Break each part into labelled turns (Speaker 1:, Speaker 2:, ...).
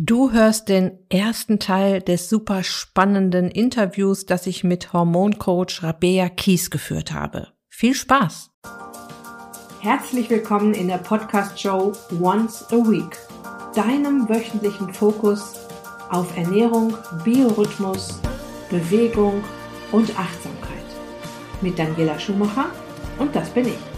Speaker 1: Du hörst den ersten Teil des super spannenden Interviews, das ich mit Hormoncoach Rabea Kies geführt habe. Viel Spaß! Herzlich willkommen in der Podcast-Show Once a Week, deinem wöchentlichen Fokus auf Ernährung, Biorhythmus, Bewegung und Achtsamkeit. Mit Daniela Schumacher und das bin ich.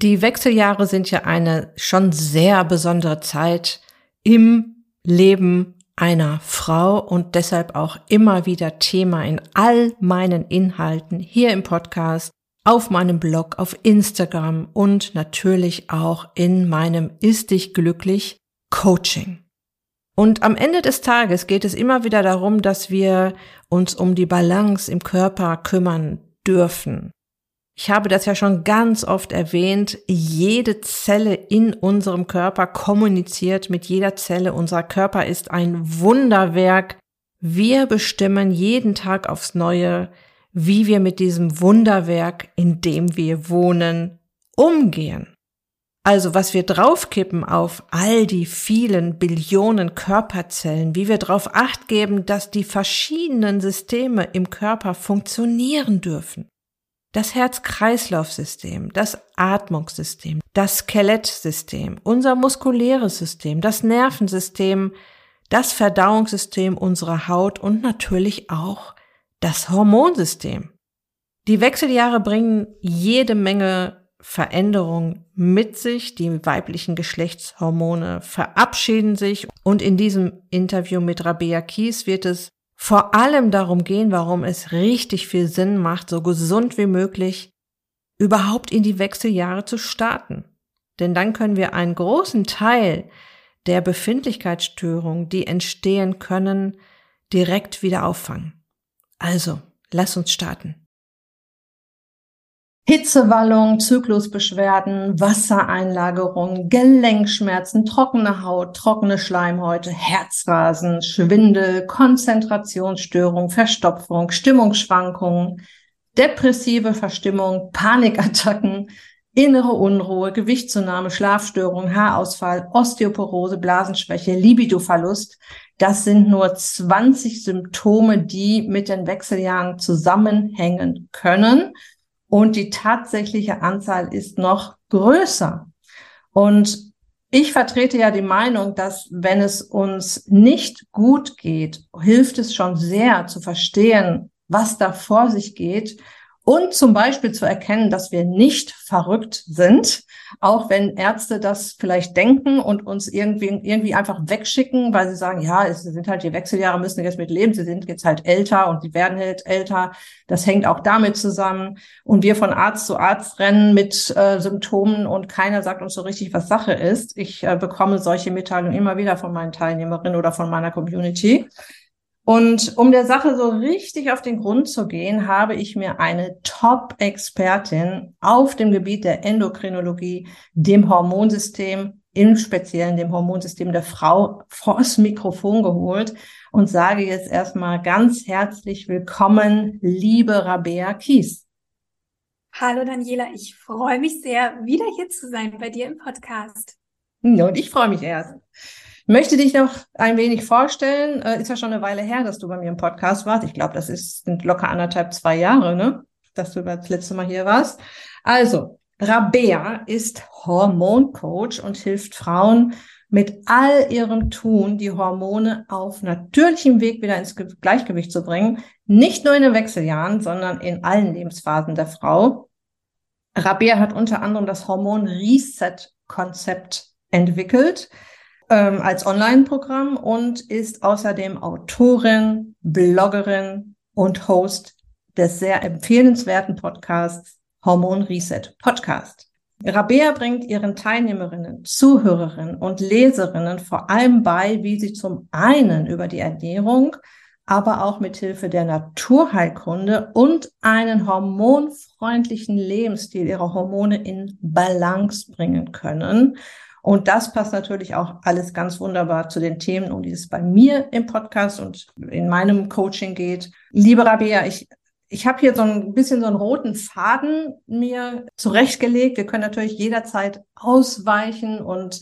Speaker 1: Die Wechseljahre sind ja eine schon sehr besondere Zeit im Leben einer Frau und deshalb auch immer wieder Thema in all meinen Inhalten hier im Podcast, auf meinem Blog, auf Instagram und natürlich auch in meinem Ist dich glücklich Coaching. Und am Ende des Tages geht es immer wieder darum, dass wir uns um die Balance im Körper kümmern dürfen. Ich habe das ja schon ganz oft erwähnt. Jede Zelle in unserem Körper kommuniziert mit jeder Zelle. Unser Körper ist ein Wunderwerk. Wir bestimmen jeden Tag aufs Neue, wie wir mit diesem Wunderwerk, in dem wir wohnen, umgehen. Also was wir draufkippen auf all die vielen Billionen Körperzellen, wie wir darauf acht geben, dass die verschiedenen Systeme im Körper funktionieren dürfen das Herz-Kreislauf-System, das Atmungssystem, das Skelettsystem, unser muskuläres System, das Nervensystem, das Verdauungssystem unserer Haut und natürlich auch das Hormonsystem. Die Wechseljahre bringen jede Menge Veränderungen mit sich. Die weiblichen Geschlechtshormone verabschieden sich. Und in diesem Interview mit Rabea Kies wird es vor allem darum gehen, warum es richtig viel Sinn macht, so gesund wie möglich überhaupt in die Wechseljahre zu starten. Denn dann können wir einen großen Teil der Befindlichkeitsstörungen, die entstehen können, direkt wieder auffangen. Also, lass uns starten. Hitzewallung, Zyklusbeschwerden, Wassereinlagerung, Gelenkschmerzen, trockene Haut, trockene Schleimhäute, Herzrasen, Schwindel, Konzentrationsstörung, Verstopfung, Stimmungsschwankungen, depressive Verstimmung, Panikattacken, innere Unruhe, Gewichtszunahme, Schlafstörung, Haarausfall, Osteoporose, Blasenschwäche, Libidoverlust. Das sind nur 20 Symptome, die mit den Wechseljahren zusammenhängen können und die tatsächliche Anzahl ist noch größer. Und ich vertrete ja die Meinung, dass wenn es uns nicht gut geht, hilft es schon sehr zu verstehen, was da vor sich geht und zum Beispiel zu erkennen, dass wir nicht verrückt sind, auch wenn Ärzte das vielleicht denken und uns irgendwie, irgendwie einfach wegschicken, weil sie sagen, ja, es sind halt die Wechseljahre, müssen jetzt mit leben, sie sind jetzt halt älter und sie werden halt älter. Das hängt auch damit zusammen. Und wir von Arzt zu Arzt rennen mit äh, Symptomen und keiner sagt uns so richtig, was Sache ist. Ich äh, bekomme solche Mitteilungen immer wieder von meinen Teilnehmerinnen oder von meiner Community. Und um der Sache so richtig auf den Grund zu gehen, habe ich mir eine Top-Expertin auf dem Gebiet der Endokrinologie, dem Hormonsystem, im Speziellen dem Hormonsystem der Frau, vors Mikrofon geholt und sage jetzt erstmal ganz herzlich willkommen, liebe Rabea Kies.
Speaker 2: Hallo Daniela, ich freue mich sehr, wieder hier zu sein bei dir im Podcast.
Speaker 1: Und ich freue mich erst. Möchte dich noch ein wenig vorstellen. Äh, ist ja schon eine Weile her, dass du bei mir im Podcast warst. Ich glaube, das ist, sind locker anderthalb, zwei Jahre, ne? Dass du das letzte Mal hier warst. Also, Rabea ist Hormoncoach und hilft Frauen mit all ihrem Tun, die Hormone auf natürlichem Weg wieder ins Gleichgewicht zu bringen. Nicht nur in den Wechseljahren, sondern in allen Lebensphasen der Frau. Rabea hat unter anderem das Hormon Reset Konzept entwickelt ähm, als Online-Programm und ist außerdem Autorin, Bloggerin und Host des sehr empfehlenswerten Podcasts Hormon Reset Podcast. Rabea bringt ihren Teilnehmerinnen, Zuhörerinnen und Leserinnen vor allem bei, wie sie zum einen über die Ernährung, aber auch mit Hilfe der Naturheilkunde und einen hormonfreundlichen Lebensstil ihre Hormone in Balance bringen können Und das passt natürlich auch alles ganz wunderbar zu den Themen, um die es bei mir im Podcast und in meinem Coaching geht. Liebe Rabea, ich ich habe hier so ein bisschen so einen roten Faden mir zurechtgelegt. Wir können natürlich jederzeit ausweichen und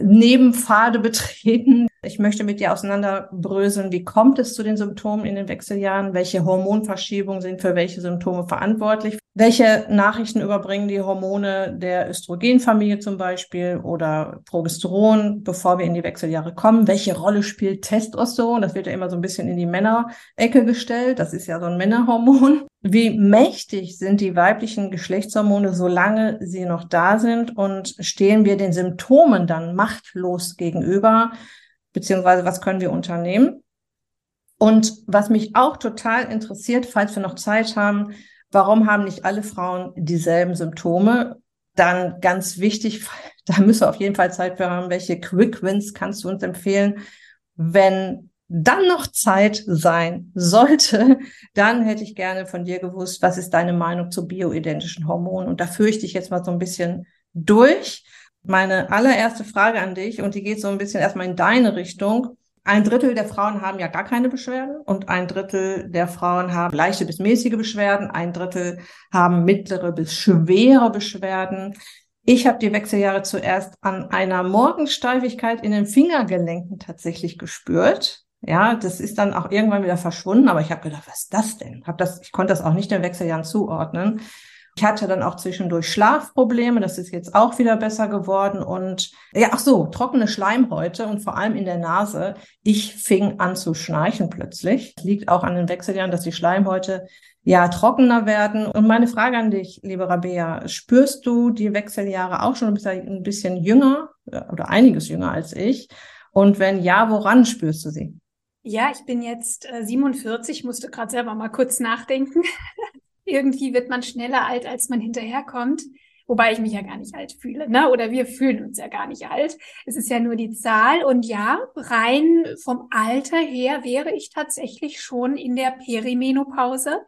Speaker 1: Nebenpfade betreten. Ich möchte mit dir auseinanderbröseln, wie kommt es zu den Symptomen in den Wechseljahren, welche Hormonverschiebungen sind für welche Symptome verantwortlich, welche Nachrichten überbringen die Hormone der Östrogenfamilie zum Beispiel oder Progesteron, bevor wir in die Wechseljahre kommen, welche Rolle spielt Testosteron, das wird ja immer so ein bisschen in die Männerecke gestellt, das ist ja so ein Männerhormon. Wie mächtig sind die weiblichen Geschlechtshormone, solange sie noch da sind? Und stehen wir den Symptomen dann machtlos gegenüber? Beziehungsweise was können wir unternehmen. Und was mich auch total interessiert, falls wir noch Zeit haben, warum haben nicht alle Frauen dieselben Symptome? Dann ganz wichtig, da müssen wir auf jeden Fall Zeit für haben, welche Quick Wins kannst du uns empfehlen? Wenn dann noch Zeit sein sollte, dann hätte ich gerne von dir gewusst, was ist deine Meinung zu bioidentischen Hormonen? Und da führe ich dich jetzt mal so ein bisschen durch. Meine allererste Frage an dich, und die geht so ein bisschen erstmal in deine Richtung. Ein Drittel der Frauen haben ja gar keine Beschwerden und ein Drittel der Frauen haben leichte bis mäßige Beschwerden, ein Drittel haben mittlere bis schwere Beschwerden. Ich habe die Wechseljahre zuerst an einer Morgensteifigkeit in den Fingergelenken tatsächlich gespürt. Ja, das ist dann auch irgendwann wieder verschwunden, aber ich habe gedacht, was ist das denn? Hab das, ich konnte das auch nicht den Wechseljahren zuordnen. Ich hatte dann auch zwischendurch Schlafprobleme, das ist jetzt auch wieder besser geworden und ja, ach so, trockene Schleimhäute und vor allem in der Nase. Ich fing an zu schnarchen plötzlich. Das liegt auch an den Wechseljahren, dass die Schleimhäute ja trockener werden. Und meine Frage an dich, liebe Rabea, spürst du die Wechseljahre auch schon? Du bist ja ein bisschen jünger oder einiges jünger als ich. Und wenn ja, woran spürst du sie?
Speaker 2: Ja, ich bin jetzt äh, 47, musste gerade selber mal kurz nachdenken. irgendwie wird man schneller alt, als man hinterherkommt. Wobei ich mich ja gar nicht alt fühle, ne? Oder wir fühlen uns ja gar nicht alt. Es ist ja nur die Zahl. Und ja, rein vom Alter her wäre ich tatsächlich schon in der Perimenopause,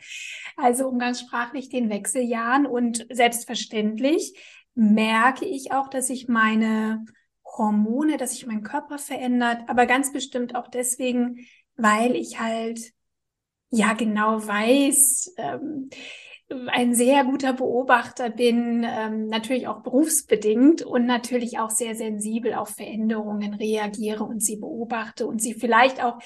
Speaker 2: also umgangssprachlich den Wechseljahren. Und selbstverständlich merke ich auch, dass sich meine Hormone, dass sich mein Körper verändert, aber ganz bestimmt auch deswegen, weil ich halt ja genau weiß, ähm, ein sehr guter Beobachter bin, ähm, natürlich auch berufsbedingt und natürlich auch sehr sensibel auf Veränderungen reagiere und sie beobachte und sie vielleicht auch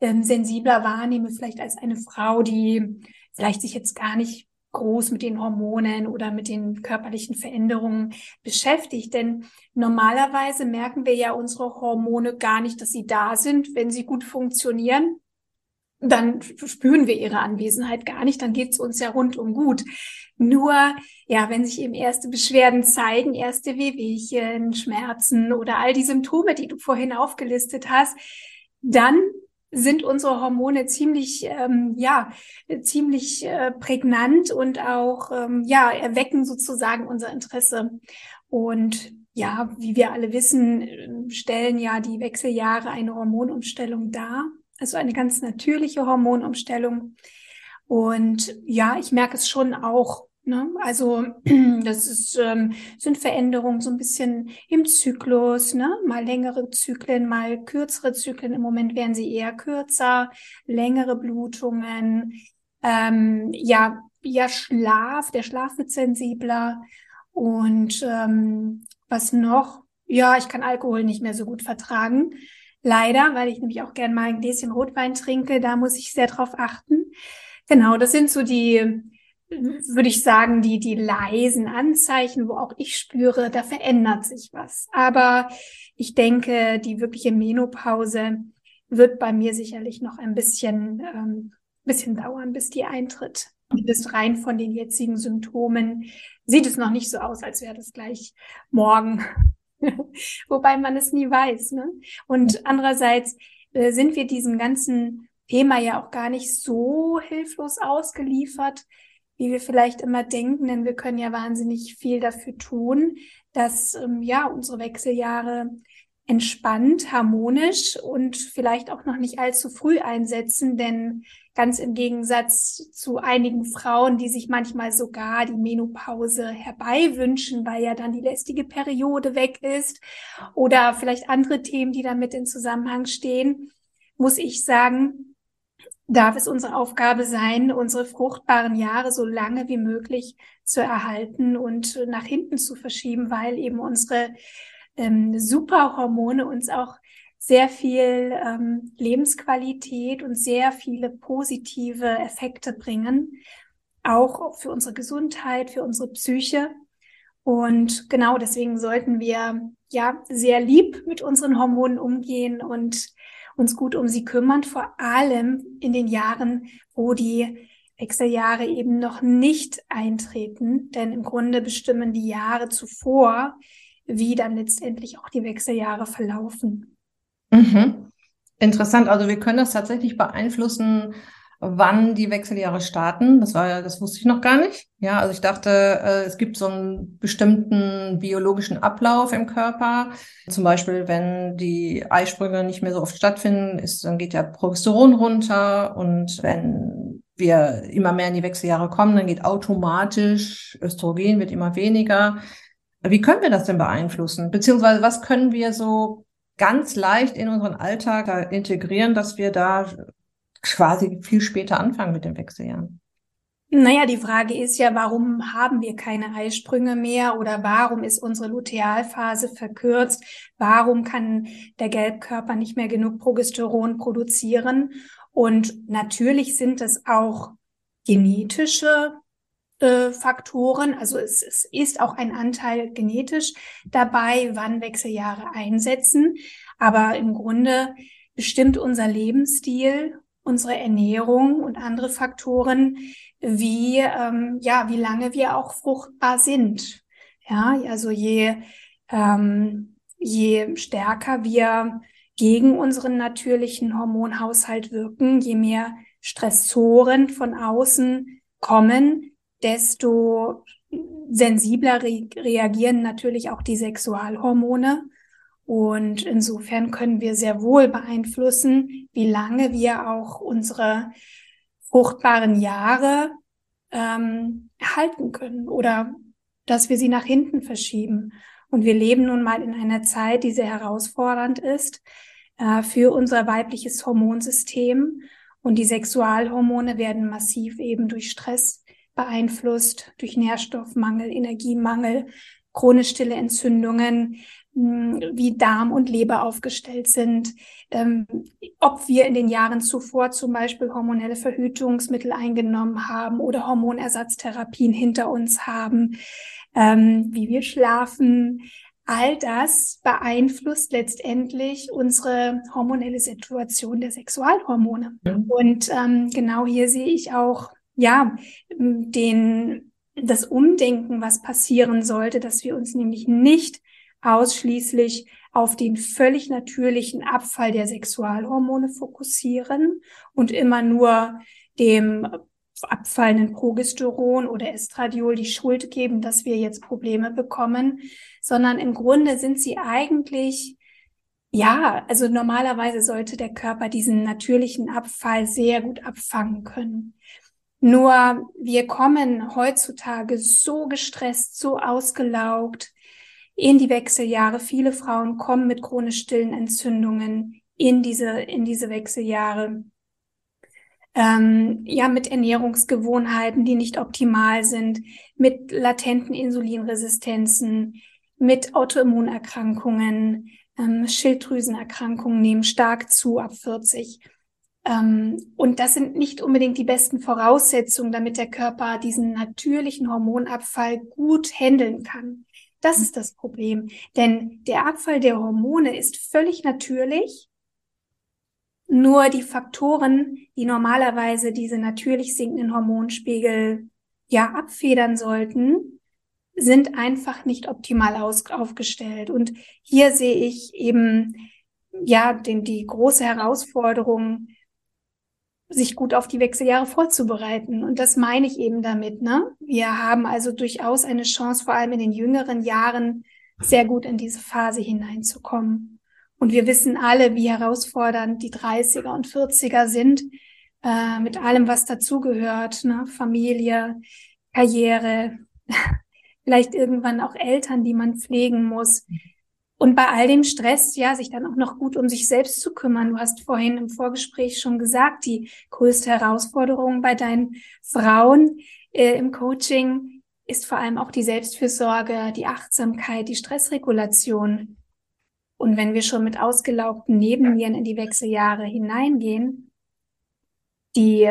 Speaker 2: ähm, sensibler wahrnehme, vielleicht als eine Frau, die vielleicht sich jetzt gar nicht groß mit den Hormonen oder mit den körperlichen Veränderungen beschäftigt. Denn normalerweise merken wir ja unsere Hormone gar nicht, dass sie da sind, wenn sie gut funktionieren dann spüren wir ihre Anwesenheit gar nicht, dann geht's uns ja rundum gut. Nur, ja, wenn sich eben erste Beschwerden zeigen, erste Wehwehchen, Schmerzen oder all die Symptome, die du vorhin aufgelistet hast, dann sind unsere Hormone ziemlich, ähm, ja, ziemlich äh, prägnant und auch, ähm, ja, erwecken sozusagen unser Interesse. Und ja, wie wir alle wissen, stellen ja die Wechseljahre eine Hormonumstellung dar. Also eine ganz natürliche Hormonumstellung. Und ja, ich merke es schon auch. Ne? Also das ist, ähm, sind Veränderungen so ein bisschen im Zyklus, ne? mal längere Zyklen, mal kürzere Zyklen. Im Moment werden sie eher kürzer, längere Blutungen. Ähm, ja, ja, Schlaf, der Schlaf wird sensibler. Und ähm, was noch? Ja, ich kann Alkohol nicht mehr so gut vertragen. Leider, weil ich nämlich auch gern mal ein Gläschen Rotwein trinke, da muss ich sehr drauf achten. Genau, das sind so die, würde ich sagen, die, die leisen Anzeichen, wo auch ich spüre, da verändert sich was. Aber ich denke, die wirkliche Menopause wird bei mir sicherlich noch ein bisschen, ähm, bisschen dauern, bis die eintritt. Bis rein von den jetzigen Symptomen sieht es noch nicht so aus, als wäre das gleich morgen Wobei man es nie weiß. Ne? Und andererseits äh, sind wir diesem ganzen Thema ja auch gar nicht so hilflos ausgeliefert, wie wir vielleicht immer denken, denn wir können ja wahnsinnig viel dafür tun, dass ähm, ja unsere Wechseljahre entspannt, harmonisch und vielleicht auch noch nicht allzu früh einsetzen, denn ganz im Gegensatz zu einigen Frauen, die sich manchmal sogar die Menopause herbeiwünschen, weil ja dann die lästige Periode weg ist oder vielleicht andere Themen, die damit in Zusammenhang stehen, muss ich sagen, darf es unsere Aufgabe sein, unsere fruchtbaren Jahre so lange wie möglich zu erhalten und nach hinten zu verschieben, weil eben unsere ähm, Superhormone uns auch sehr viel ähm, Lebensqualität und sehr viele positive Effekte bringen, auch für unsere Gesundheit, für unsere Psyche. Und genau deswegen sollten wir ja sehr lieb mit unseren Hormonen umgehen und uns gut um sie kümmern, vor allem in den Jahren, wo die Wechseljahre eben noch nicht eintreten, denn im Grunde bestimmen die Jahre zuvor wie dann letztendlich auch die Wechseljahre verlaufen.
Speaker 1: Mhm. Interessant. Also wir können das tatsächlich beeinflussen, wann die Wechseljahre starten. Das war das wusste ich noch gar nicht. Ja, also ich dachte, äh, es gibt so einen bestimmten biologischen Ablauf im Körper. Zum Beispiel, wenn die Eisprünge nicht mehr so oft stattfinden, ist, dann geht ja Progesteron runter und wenn wir immer mehr in die Wechseljahre kommen, dann geht automatisch Östrogen wird immer weniger. Wie können wir das denn beeinflussen? Beziehungsweise was können wir so ganz leicht in unseren Alltag integrieren, dass wir da quasi viel später anfangen mit den Wechseljahren?
Speaker 2: Naja, die Frage ist ja, warum haben wir keine Eisprünge mehr oder warum ist unsere Lutealphase verkürzt? Warum kann der Gelbkörper nicht mehr genug Progesteron produzieren? Und natürlich sind es auch genetische Faktoren. Also es, es ist auch ein Anteil genetisch dabei, wann Wechseljahre einsetzen. Aber im Grunde bestimmt unser Lebensstil, unsere Ernährung und andere Faktoren, wie ähm, ja wie lange wir auch fruchtbar sind. Ja, also je ähm, je stärker wir gegen unseren natürlichen Hormonhaushalt wirken, je mehr Stressoren von außen kommen, desto sensibler re reagieren natürlich auch die Sexualhormone. Und insofern können wir sehr wohl beeinflussen, wie lange wir auch unsere fruchtbaren Jahre ähm, halten können oder dass wir sie nach hinten verschieben. Und wir leben nun mal in einer Zeit, die sehr herausfordernd ist äh, für unser weibliches Hormonsystem. Und die Sexualhormone werden massiv eben durch Stress beeinflusst durch Nährstoffmangel, Energiemangel, chronisch stille Entzündungen, hm, wie Darm und Leber aufgestellt sind, ähm, ob wir in den Jahren zuvor zum Beispiel hormonelle Verhütungsmittel eingenommen haben oder Hormonersatztherapien hinter uns haben, ähm, wie wir schlafen. All das beeinflusst letztendlich unsere hormonelle Situation der Sexualhormone. Mhm. Und ähm, genau hier sehe ich auch ja, den, das Umdenken, was passieren sollte, dass wir uns nämlich nicht ausschließlich auf den völlig natürlichen Abfall der Sexualhormone fokussieren und immer nur dem abfallenden Progesteron oder Estradiol die Schuld geben, dass wir jetzt Probleme bekommen, sondern im Grunde sind sie eigentlich ja, also normalerweise sollte der Körper diesen natürlichen Abfall sehr gut abfangen können. Nur wir kommen heutzutage so gestresst, so ausgelaugt in die Wechseljahre. Viele Frauen kommen mit chronisch stillen Entzündungen in diese, in diese Wechseljahre. Ähm, ja, mit Ernährungsgewohnheiten, die nicht optimal sind, mit latenten Insulinresistenzen, mit Autoimmunerkrankungen, ähm, Schilddrüsenerkrankungen nehmen stark zu ab 40. Ähm, und das sind nicht unbedingt die besten Voraussetzungen, damit der Körper diesen natürlichen Hormonabfall gut handeln kann. Das ist das Problem. Denn der Abfall der Hormone ist völlig natürlich. Nur die Faktoren, die normalerweise diese natürlich sinkenden Hormonspiegel ja abfedern sollten, sind einfach nicht optimal aus aufgestellt. Und hier sehe ich eben ja den, die große Herausforderung, sich gut auf die Wechseljahre vorzubereiten. Und das meine ich eben damit. Ne? Wir haben also durchaus eine Chance, vor allem in den jüngeren Jahren, sehr gut in diese Phase hineinzukommen. Und wir wissen alle, wie herausfordernd die 30er und 40er sind, äh, mit allem, was dazugehört, ne? Familie, Karriere, vielleicht irgendwann auch Eltern, die man pflegen muss. Und bei all dem Stress, ja, sich dann auch noch gut um sich selbst zu kümmern. Du hast vorhin im Vorgespräch schon gesagt, die größte Herausforderung bei deinen Frauen äh, im Coaching ist vor allem auch die Selbstfürsorge, die Achtsamkeit, die Stressregulation. Und wenn wir schon mit ausgelaugten Nebennieren in die Wechseljahre hineingehen, die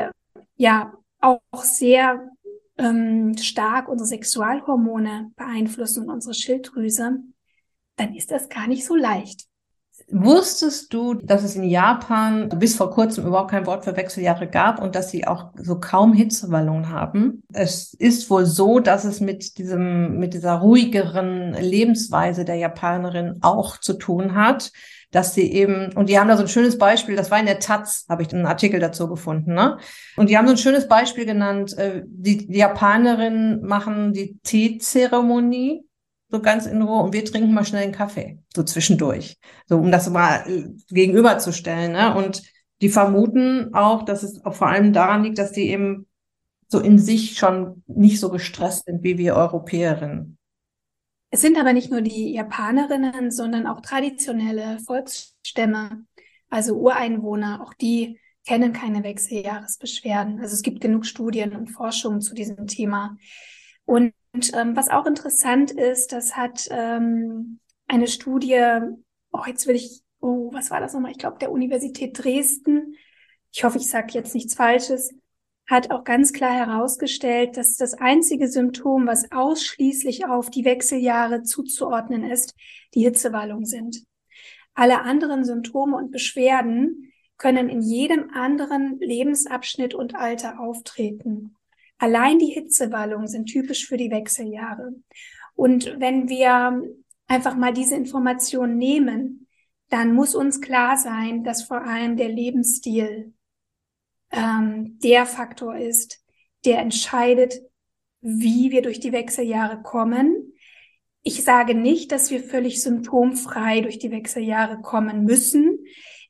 Speaker 2: ja auch sehr ähm, stark unsere Sexualhormone beeinflussen und unsere Schilddrüse, dann ist das gar nicht so leicht.
Speaker 1: Wusstest du, dass es in Japan bis vor kurzem überhaupt kein Wort für Wechseljahre gab und dass sie auch so kaum Hitzewallungen haben? Es ist wohl so, dass es mit diesem, mit dieser ruhigeren Lebensweise der Japanerin auch zu tun hat, dass sie eben, und die haben da so ein schönes Beispiel, das war in der Taz, habe ich einen Artikel dazu gefunden, ne? Und die haben so ein schönes Beispiel genannt, äh, die, die Japanerinnen machen die Teezeremonie so ganz in Ruhe und wir trinken mal schnell einen Kaffee, so zwischendurch, so um das mal äh, gegenüberzustellen. Ne? Und die vermuten auch, dass es auch vor allem daran liegt, dass die eben so in sich schon nicht so gestresst sind wie wir Europäerinnen.
Speaker 2: Es sind aber nicht nur die Japanerinnen, sondern auch traditionelle Volksstämme, also Ureinwohner, auch die kennen keine Wechseljahresbeschwerden. Also es gibt genug Studien und Forschungen zu diesem Thema. Und ähm, was auch interessant ist, das hat ähm, eine Studie, oh, jetzt will ich, oh, was war das nochmal? Ich glaube, der Universität Dresden, ich hoffe, ich sage jetzt nichts Falsches, hat auch ganz klar herausgestellt, dass das einzige Symptom, was ausschließlich auf die Wechseljahre zuzuordnen ist, die Hitzewallung sind. Alle anderen Symptome und Beschwerden können in jedem anderen Lebensabschnitt und Alter auftreten. Allein die Hitzewallungen sind typisch für die Wechseljahre. Und wenn wir einfach mal diese Information nehmen, dann muss uns klar sein, dass vor allem der Lebensstil ähm, der Faktor ist, der entscheidet, wie wir durch die Wechseljahre kommen. Ich sage nicht, dass wir völlig symptomfrei durch die Wechseljahre kommen müssen.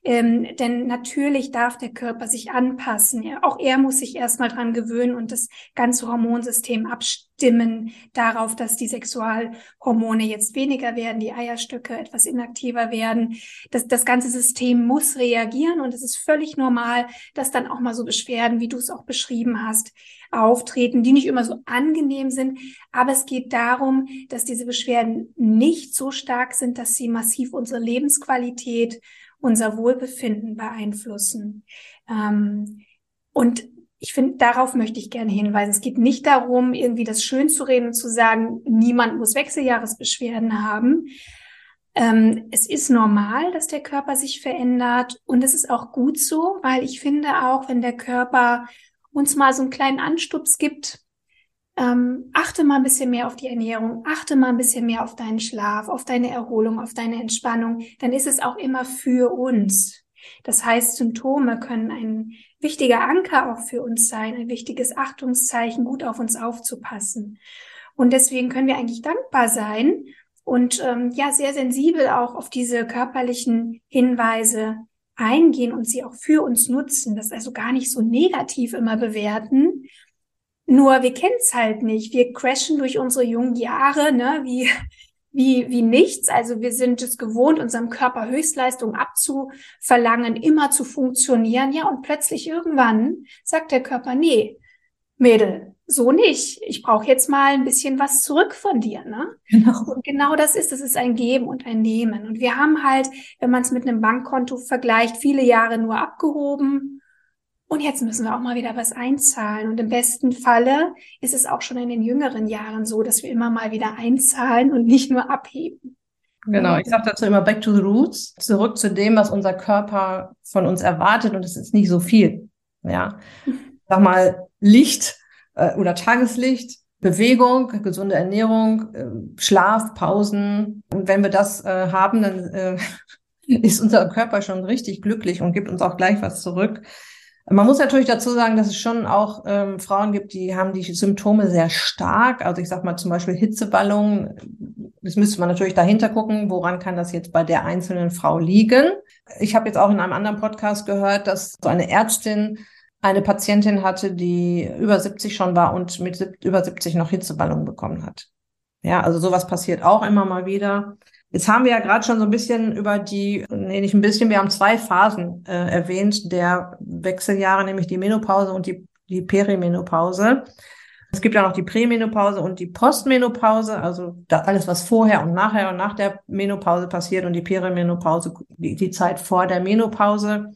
Speaker 2: Ähm, denn natürlich darf der Körper sich anpassen. Ja, auch er muss sich erstmal dran gewöhnen und das ganze Hormonsystem abstimmen darauf, dass die Sexualhormone jetzt weniger werden, die Eierstöcke etwas inaktiver werden. Das, das ganze System muss reagieren und es ist völlig normal, dass dann auch mal so Beschwerden, wie du es auch beschrieben hast, auftreten, die nicht immer so angenehm sind. Aber es geht darum, dass diese Beschwerden nicht so stark sind, dass sie massiv unsere Lebensqualität unser Wohlbefinden beeinflussen. Ähm, und ich finde, darauf möchte ich gerne hinweisen. Es geht nicht darum, irgendwie das schön zu reden und zu sagen, niemand muss Wechseljahresbeschwerden haben. Ähm, es ist normal, dass der Körper sich verändert und es ist auch gut so, weil ich finde auch, wenn der Körper uns mal so einen kleinen Anstups gibt, ähm, achte mal ein bisschen mehr auf die Ernährung, achte mal ein bisschen mehr auf deinen Schlaf, auf deine Erholung, auf deine Entspannung, dann ist es auch immer für uns. Das heißt, Symptome können ein wichtiger Anker auch für uns sein, ein wichtiges Achtungszeichen, gut auf uns aufzupassen. Und deswegen können wir eigentlich dankbar sein und ähm, ja sehr sensibel auch auf diese körperlichen Hinweise eingehen und sie auch für uns nutzen, das also gar nicht so negativ immer bewerten, nur wir kennen es halt nicht. Wir crashen durch unsere jungen Jahre, ne, wie, wie, wie nichts. Also wir sind es gewohnt, unserem Körper Höchstleistung abzuverlangen, immer zu funktionieren. Ja, und plötzlich irgendwann sagt der Körper, nee, Mädel, so nicht. Ich brauche jetzt mal ein bisschen was zurück von dir. Ne? Genau. Und genau das ist, das ist ein Geben und ein Nehmen. Und wir haben halt, wenn man es mit einem Bankkonto vergleicht, viele Jahre nur abgehoben und jetzt müssen wir auch mal wieder was einzahlen. Und im besten Falle ist es auch schon in den jüngeren Jahren so, dass wir immer mal wieder einzahlen und nicht nur abheben.
Speaker 1: Genau, ich sage dazu immer back to the roots, zurück zu dem, was unser Körper von uns erwartet und es ist nicht so viel. Ja, sag mal Licht äh, oder Tageslicht, Bewegung, gesunde Ernährung, äh, Schlaf, Pausen. Und wenn wir das äh, haben, dann äh, ist unser Körper schon richtig glücklich und gibt uns auch gleich was zurück. Man muss natürlich dazu sagen, dass es schon auch ähm, Frauen gibt, die haben die Symptome sehr stark. Also ich sag mal zum Beispiel Hitzeballung. Das müsste man natürlich dahinter gucken, woran kann das jetzt bei der einzelnen Frau liegen. Ich habe jetzt auch in einem anderen Podcast gehört, dass so eine Ärztin eine Patientin hatte, die über 70 schon war und mit über 70 noch Hitzeballung bekommen hat. Ja, also sowas passiert auch immer mal wieder. Jetzt haben wir ja gerade schon so ein bisschen über die, nee, nicht ein bisschen, wir haben zwei Phasen äh, erwähnt der Wechseljahre, nämlich die Menopause und die, die Perimenopause. Es gibt ja noch die Prämenopause und die Postmenopause, also da alles, was vorher und nachher und nach der Menopause passiert und die Perimenopause, die, die Zeit vor der Menopause.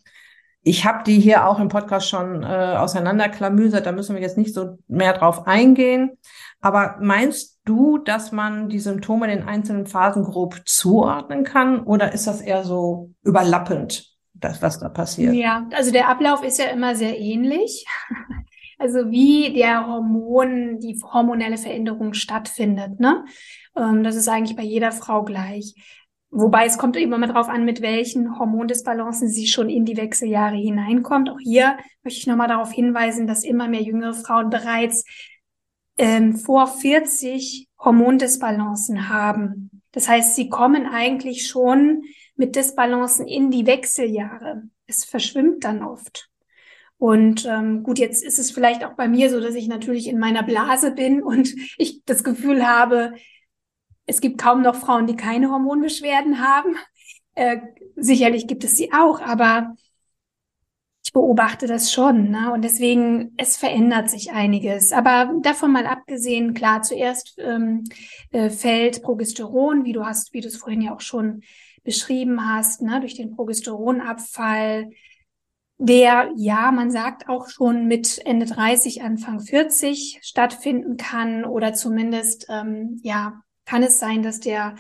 Speaker 1: Ich habe die hier auch im Podcast schon äh, auseinanderklamüsert, da müssen wir jetzt nicht so mehr drauf eingehen. Aber meinst du, dass man die Symptome in den einzelnen Phasen grob zuordnen kann oder ist das eher so überlappend, das, was da passiert?
Speaker 2: Ja, also der Ablauf ist ja immer sehr ähnlich. Also wie der Hormon, die hormonelle Veränderung stattfindet, ne? Ähm, das ist eigentlich bei jeder Frau gleich. Wobei es kommt immer mal drauf an, mit welchen Hormondisbalancen sie schon in die Wechseljahre hineinkommt. Auch hier möchte ich nochmal darauf hinweisen, dass immer mehr jüngere Frauen bereits ähm, vor 40 Hormondisbalancen haben. Das heißt, sie kommen eigentlich schon mit Disbalancen in die Wechseljahre. Es verschwimmt dann oft. Und ähm, gut, jetzt ist es vielleicht auch bei mir so, dass ich natürlich in meiner Blase bin und ich das Gefühl habe, es gibt kaum noch Frauen, die keine Hormonbeschwerden haben. Äh, sicherlich gibt es sie auch, aber beobachte das schon. Ne? Und deswegen, es verändert sich einiges. Aber davon mal abgesehen, klar, zuerst ähm, äh, fällt Progesteron, wie du hast, wie du es vorhin ja auch schon beschrieben hast, ne? durch den Progesteronabfall, der, ja, man sagt auch schon mit Ende 30, Anfang 40 stattfinden kann oder zumindest, ähm, ja, kann es sein, dass der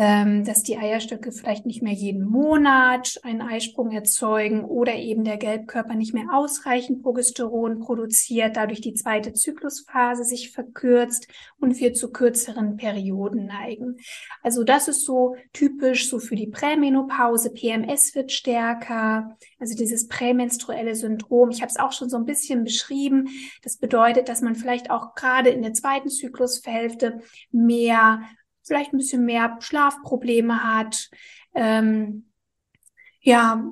Speaker 2: ähm, dass die Eierstöcke vielleicht nicht mehr jeden Monat einen Eisprung erzeugen oder eben der Gelbkörper nicht mehr ausreichend Progesteron produziert, dadurch die zweite Zyklusphase sich verkürzt und wir zu kürzeren Perioden neigen. Also das ist so typisch so für die Prämenopause. PMS wird stärker, also dieses prämenstruelle Syndrom. Ich habe es auch schon so ein bisschen beschrieben. Das bedeutet, dass man vielleicht auch gerade in der zweiten Zyklushälfte mehr vielleicht ein bisschen mehr Schlafprobleme hat, ähm, ja,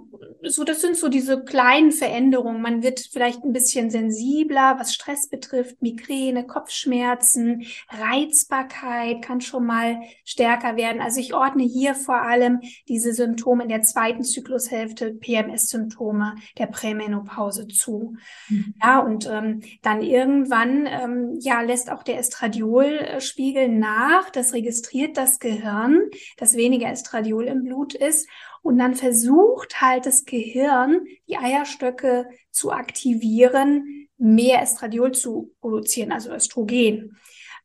Speaker 2: so das sind so diese kleinen Veränderungen. Man wird vielleicht ein bisschen sensibler, was Stress betrifft, Migräne, Kopfschmerzen, Reizbarkeit kann schon mal stärker werden. Also ich ordne hier vor allem diese Symptome in der zweiten Zyklushälfte, PMS-Symptome der Prämenopause zu. Mhm. Ja, und ähm, dann irgendwann ähm, ja lässt auch der Estradiolspiegel nach. Das registriert das Gehirn, dass weniger Estradiol im Blut ist und dann versucht halt das Gehirn, die Eierstöcke zu aktivieren, mehr Estradiol zu produzieren, also Östrogen.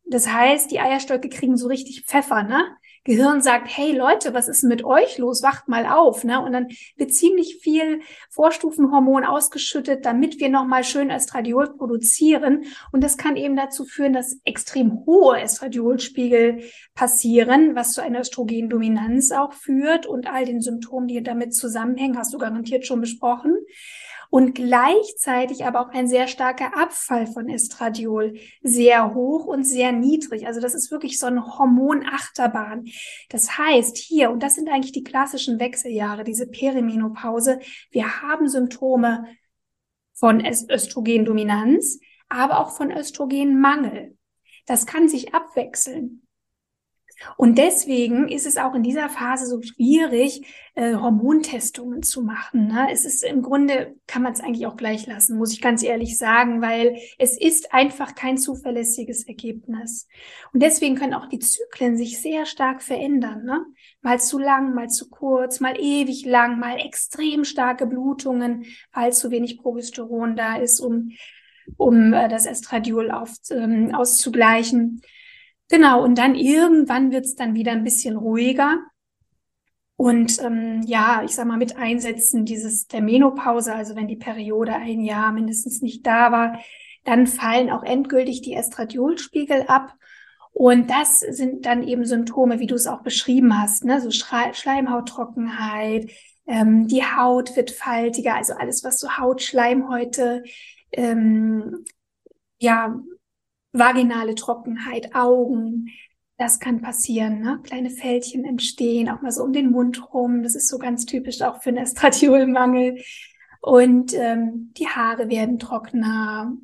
Speaker 2: Das heißt, die Eierstöcke kriegen so richtig Pfeffer, ne? Gehirn sagt, hey Leute, was ist mit euch los? Wacht mal auf, ne? Und dann wird ziemlich viel Vorstufenhormon ausgeschüttet, damit wir nochmal schön Estradiol produzieren. Und das kann eben dazu führen, dass extrem hohe Estradiolspiegel passieren, was zu einer Östrogendominanz auch führt und all den Symptomen, die damit zusammenhängen, hast du garantiert schon besprochen und gleichzeitig aber auch ein sehr starker Abfall von Estradiol, sehr hoch und sehr niedrig. Also das ist wirklich so eine Hormonachterbahn. Das heißt hier, und das sind eigentlich die klassischen Wechseljahre, diese Perimenopause, wir haben Symptome von Östrogendominanz, aber auch von Östrogenmangel. Das kann sich abwechseln. Und deswegen ist es auch in dieser Phase so schwierig, äh, Hormontestungen zu machen. Ne? Es ist im Grunde, kann man es eigentlich auch gleich lassen, muss ich ganz ehrlich sagen, weil es ist einfach kein zuverlässiges Ergebnis. Und deswegen können auch die Zyklen sich sehr stark verändern. Ne? Mal zu lang, mal zu kurz, mal ewig lang, mal extrem starke Blutungen, weil zu wenig Progesteron da ist, um, um äh, das Estradiol auf, ähm, auszugleichen. Genau, und dann irgendwann wird's dann wieder ein bisschen ruhiger. Und ähm, ja, ich sag mal, mit Einsetzen dieses der Menopause, also wenn die Periode ein Jahr mindestens nicht da war, dann fallen auch endgültig die Estradiolspiegel ab. Und das sind dann eben Symptome, wie du es auch beschrieben hast, ne? so Schleimhauttrockenheit, Ähm, die Haut wird faltiger, also alles, was so Hautschleimhäute, ähm, ja, vaginale Trockenheit, Augen, das kann passieren, ne? Kleine Fältchen entstehen, auch mal so um den Mund rum. Das ist so ganz typisch auch für einen Estradiolmangel. Und ähm, die Haare werden trockener.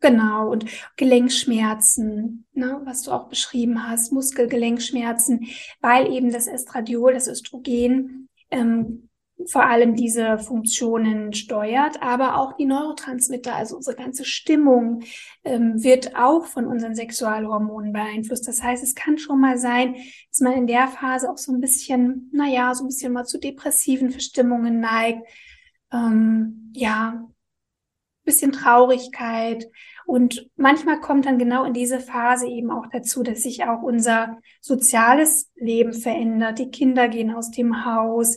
Speaker 2: Genau, und Gelenkschmerzen, ne, was du auch beschrieben hast, Muskelgelenkschmerzen, weil eben das Estradiol, das Östrogen, ähm, vor allem diese Funktionen steuert, aber auch die Neurotransmitter, also unsere ganze Stimmung ähm, wird auch von unseren Sexualhormonen beeinflusst. Das heißt, es kann schon mal sein, dass man in der Phase auch so ein bisschen, naja, so ein bisschen mal zu depressiven Verstimmungen neigt. Ähm, ja, bisschen Traurigkeit. Und manchmal kommt dann genau in diese Phase eben auch dazu, dass sich auch unser soziales Leben verändert. Die Kinder gehen aus dem Haus.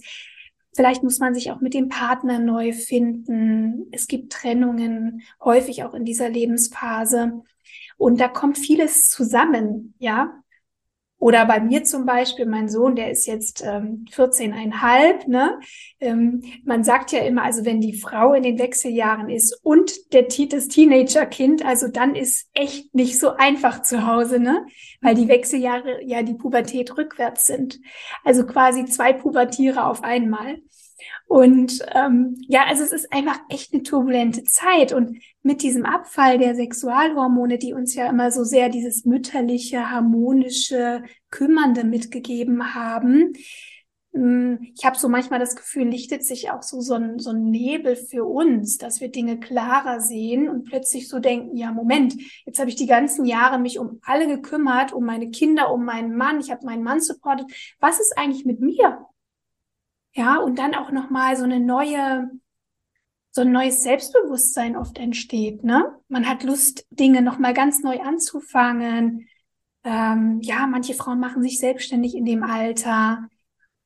Speaker 2: Vielleicht muss man sich auch mit dem Partner neu finden. Es gibt Trennungen häufig auch in dieser Lebensphase. Und da kommt vieles zusammen, ja. Oder bei mir zum Beispiel, mein Sohn, der ist jetzt ähm, 14,5. Ne? Ähm, man sagt ja immer, also wenn die Frau in den Wechseljahren ist und der das Teenagerkind, also dann ist echt nicht so einfach zu Hause, ne? Weil die Wechseljahre ja die Pubertät rückwärts sind. Also quasi zwei Pubertiere auf einmal. Und ähm, ja, also es ist einfach echt eine turbulente Zeit. Und mit diesem Abfall der Sexualhormone, die uns ja immer so sehr dieses mütterliche, harmonische, kümmernde mitgegeben haben, hm, ich habe so manchmal das Gefühl, lichtet sich auch so, so, ein, so ein Nebel für uns, dass wir Dinge klarer sehen und plötzlich so denken, ja, Moment, jetzt habe ich die ganzen Jahre mich um alle gekümmert, um meine Kinder, um meinen Mann, ich habe meinen Mann supportet. Was ist eigentlich mit mir? Ja, und dann auch nochmal so eine neue, so ein neues Selbstbewusstsein oft entsteht, ne? Man hat Lust, Dinge nochmal ganz neu anzufangen. Ähm, ja, manche Frauen machen sich selbstständig in dem Alter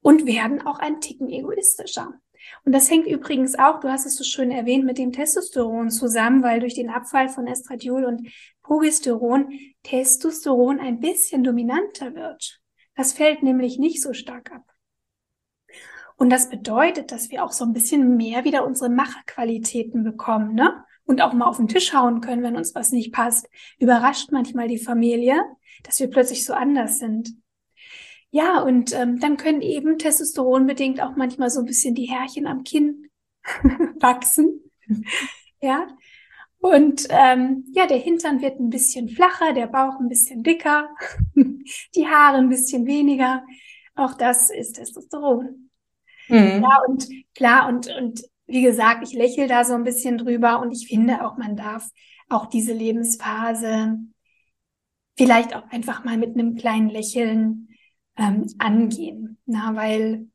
Speaker 2: und werden auch ein Ticken egoistischer. Und das hängt übrigens auch, du hast es so schön erwähnt, mit dem Testosteron zusammen, weil durch den Abfall von Estradiol und Progesteron Testosteron ein bisschen dominanter wird. Das fällt nämlich nicht so stark ab. Und das bedeutet, dass wir auch so ein bisschen mehr wieder unsere Macherqualitäten bekommen, ne? Und auch mal auf den Tisch hauen können, wenn uns was nicht passt. Überrascht manchmal die Familie, dass wir plötzlich so anders sind. Ja, und ähm, dann können eben testosteronbedingt auch manchmal so ein bisschen die Härchen am Kinn wachsen. ja. Und ähm, ja, der Hintern wird ein bisschen flacher, der Bauch ein bisschen dicker, die Haare ein bisschen weniger. Auch das ist Testosteron. Mhm. Ja, und klar, und, und wie gesagt, ich lächle da so ein bisschen drüber und ich finde auch, man darf auch diese Lebensphase vielleicht auch einfach mal mit einem kleinen Lächeln ähm, angehen. Na, weil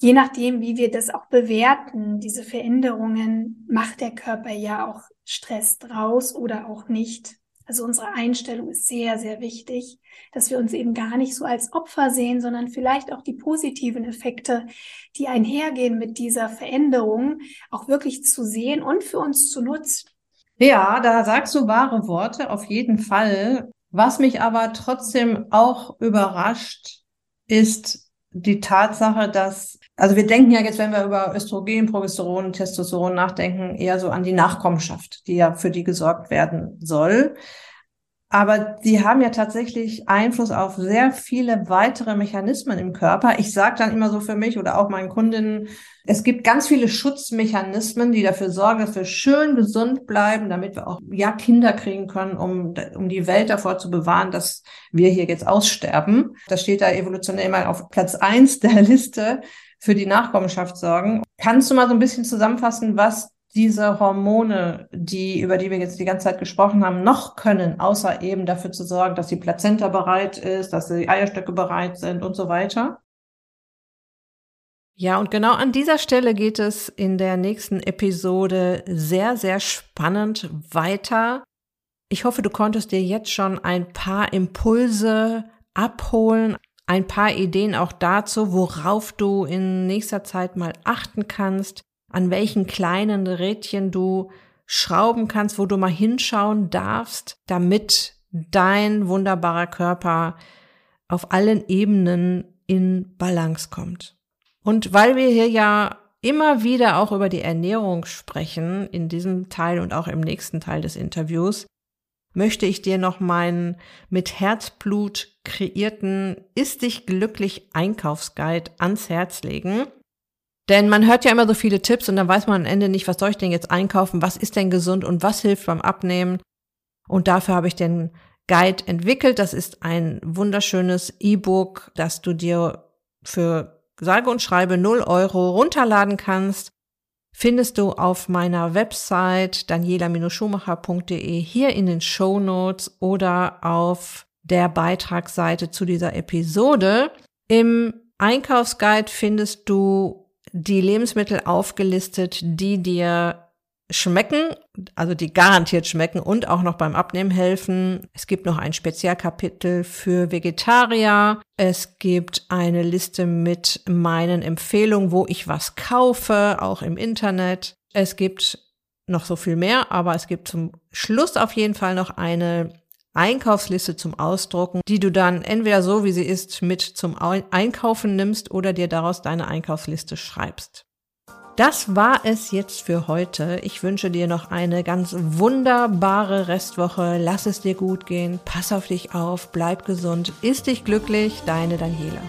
Speaker 2: je nachdem, wie wir das auch bewerten, diese Veränderungen, macht der Körper ja auch Stress draus oder auch nicht. Also unsere Einstellung ist sehr, sehr wichtig, dass wir uns eben gar nicht so als Opfer sehen, sondern vielleicht auch die positiven Effekte, die einhergehen mit dieser Veränderung, auch wirklich zu sehen und für uns zu nutzen.
Speaker 1: Ja, da sagst du wahre Worte, auf jeden Fall. Was mich aber trotzdem auch überrascht, ist die Tatsache, dass, also wir denken ja jetzt, wenn wir über Östrogen, Progesteron, Testosteron nachdenken, eher so an die Nachkommenschaft, die ja für die gesorgt werden soll. Aber die haben ja tatsächlich Einfluss auf sehr viele weitere Mechanismen im Körper. Ich sage dann immer so für mich oder auch meinen Kundinnen, es gibt ganz viele Schutzmechanismen, die dafür sorgen, dass wir schön gesund bleiben, damit wir auch ja Kinder kriegen können, um, um die Welt davor zu bewahren, dass wir hier jetzt aussterben. Das steht da evolutionär immer auf Platz eins der Liste für die Nachkommenschaft sorgen. Kannst du mal so ein bisschen zusammenfassen, was diese Hormone, die, über die wir jetzt die ganze Zeit gesprochen haben, noch können, außer eben dafür zu sorgen, dass die Plazenta bereit ist, dass die Eierstöcke bereit sind und so weiter? Ja, und genau an dieser Stelle geht es in der nächsten Episode sehr, sehr spannend weiter. Ich hoffe, du konntest dir jetzt schon ein paar Impulse abholen, ein paar Ideen auch dazu, worauf du in nächster Zeit mal achten kannst, an welchen kleinen Rädchen du schrauben kannst, wo du mal hinschauen darfst, damit dein wunderbarer Körper auf allen Ebenen in Balance kommt. Und weil wir hier ja immer wieder auch über die Ernährung sprechen, in diesem Teil und auch im nächsten Teil des Interviews, möchte ich dir noch meinen mit Herzblut kreierten Ist dich glücklich Einkaufsguide ans Herz legen. Denn man hört ja immer so viele Tipps und dann weiß man am Ende nicht, was soll ich denn jetzt einkaufen, was ist denn gesund und was hilft beim Abnehmen. Und dafür habe ich den Guide entwickelt. Das ist ein wunderschönes E-Book, das du dir für sage und schreibe 0 Euro runterladen kannst. Findest du auf meiner Website daniela-schumacher.de hier in den Show Notes oder auf der Beitragsseite zu dieser Episode. Im Einkaufsguide findest du die Lebensmittel aufgelistet, die dir schmecken, also die garantiert schmecken und auch noch beim Abnehmen helfen. Es gibt noch ein Spezialkapitel für Vegetarier. Es gibt eine Liste mit meinen Empfehlungen, wo ich was kaufe, auch im Internet. Es gibt noch so viel mehr, aber es gibt zum Schluss auf jeden Fall noch eine Einkaufsliste zum Ausdrucken, die du dann entweder so wie sie ist mit zum Einkaufen nimmst oder dir daraus deine Einkaufsliste schreibst. Das war es jetzt für heute. Ich wünsche dir noch eine ganz wunderbare Restwoche. Lass es dir gut gehen. Pass auf dich auf. Bleib gesund. Ist dich glücklich. Deine Daniela.